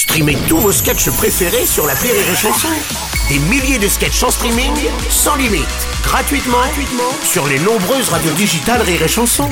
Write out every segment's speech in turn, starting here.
Streamez tous vos sketchs préférés sur la Rire et Chanson. Des milliers de sketchs en streaming, sans limite, gratuitement, gratuitement sur les nombreuses radios digitales Rire et Chanson.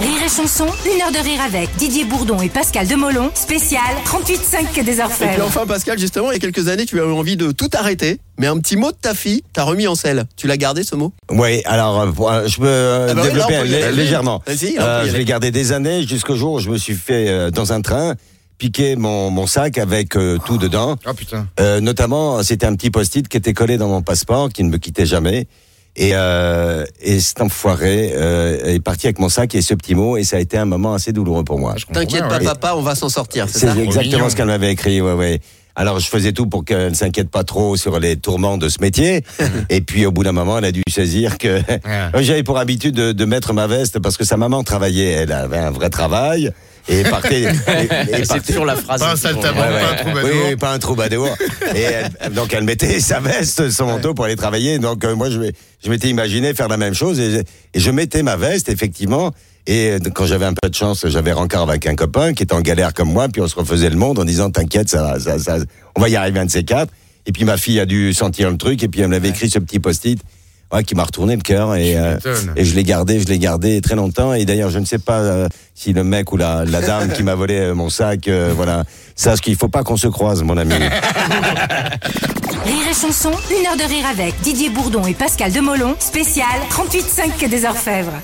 Rire et chanson, une heure de rire avec Didier Bourdon et Pascal Demolon, spécial 38,5 des Et puis orfèvres. enfin, Pascal, justement, il y a quelques années, tu as eu envie de tout arrêter, mais un petit mot de ta fille t'as remis en selle. Tu l'as gardé ce mot? Oui, alors euh, je peux euh, Ah bah oui, développer là, légèrement. Vas-y, là, Euh, je l'ai gardé des années jusqu'au jour où je me suis fait euh, dans un train piquer mon, mon sac avec euh, tout dedans. Ah putain. Euh, notamment, c'était un petit post-it qui était collé dans mon passeport, qui ne me quittait jamais. Et, euh, et cet enfoiré euh, est parti avec mon sac et ce petit mot, et ça a été un moment assez douloureux pour moi. Ah, T'inquiète pas, ouais. papa, on va s'en sortir, c'est exactement mignon. ce qu'elle m'avait écrit, ouais, ouais. Alors je faisais tout pour qu'elle ne s'inquiète pas trop sur les tourments de ce métier. et puis au bout d'un moment, elle a dû saisir que j'avais pour habitude de, de mettre ma veste parce que sa maman travaillait, elle avait un vrai travail. Et partait. et- et C'est partait- toujours la phrase. Pas un saltimbanque, Ouais, ouais. pas un troubadour. Oui, oui, pas un troubadour. Et elle- donc elle mettait sa veste, son manteau pour aller travailler. Donc euh, moi je, m'étais imaginé faire la même chose et, et je mettais ma veste effectivement. Et euh, quand j'avais un peu de chance, j'avais rencard avec un copain qui était en galère comme moi, puis on se refaisait le monde en disant t'inquiète, ça, ça, ça, on va y arriver un de ces quatre. Et puis ma fille a dû sentir le truc et puis elle m'avait écrit ce petit post-it. Ouais, qui m'a retourné le cœur et, euh, et je l'ai gardé, je l'ai gardé très longtemps et d'ailleurs je ne sais pas euh, si le mec ou la, la dame qui m'a volé euh, mon sac, euh, voilà, sache qu'il faut pas qu'on se croise, mon ami. Rire et chanson, une heure de rire avec Didier Bourdon et Pascal Demolon, spécial 38,5 des orfèvres.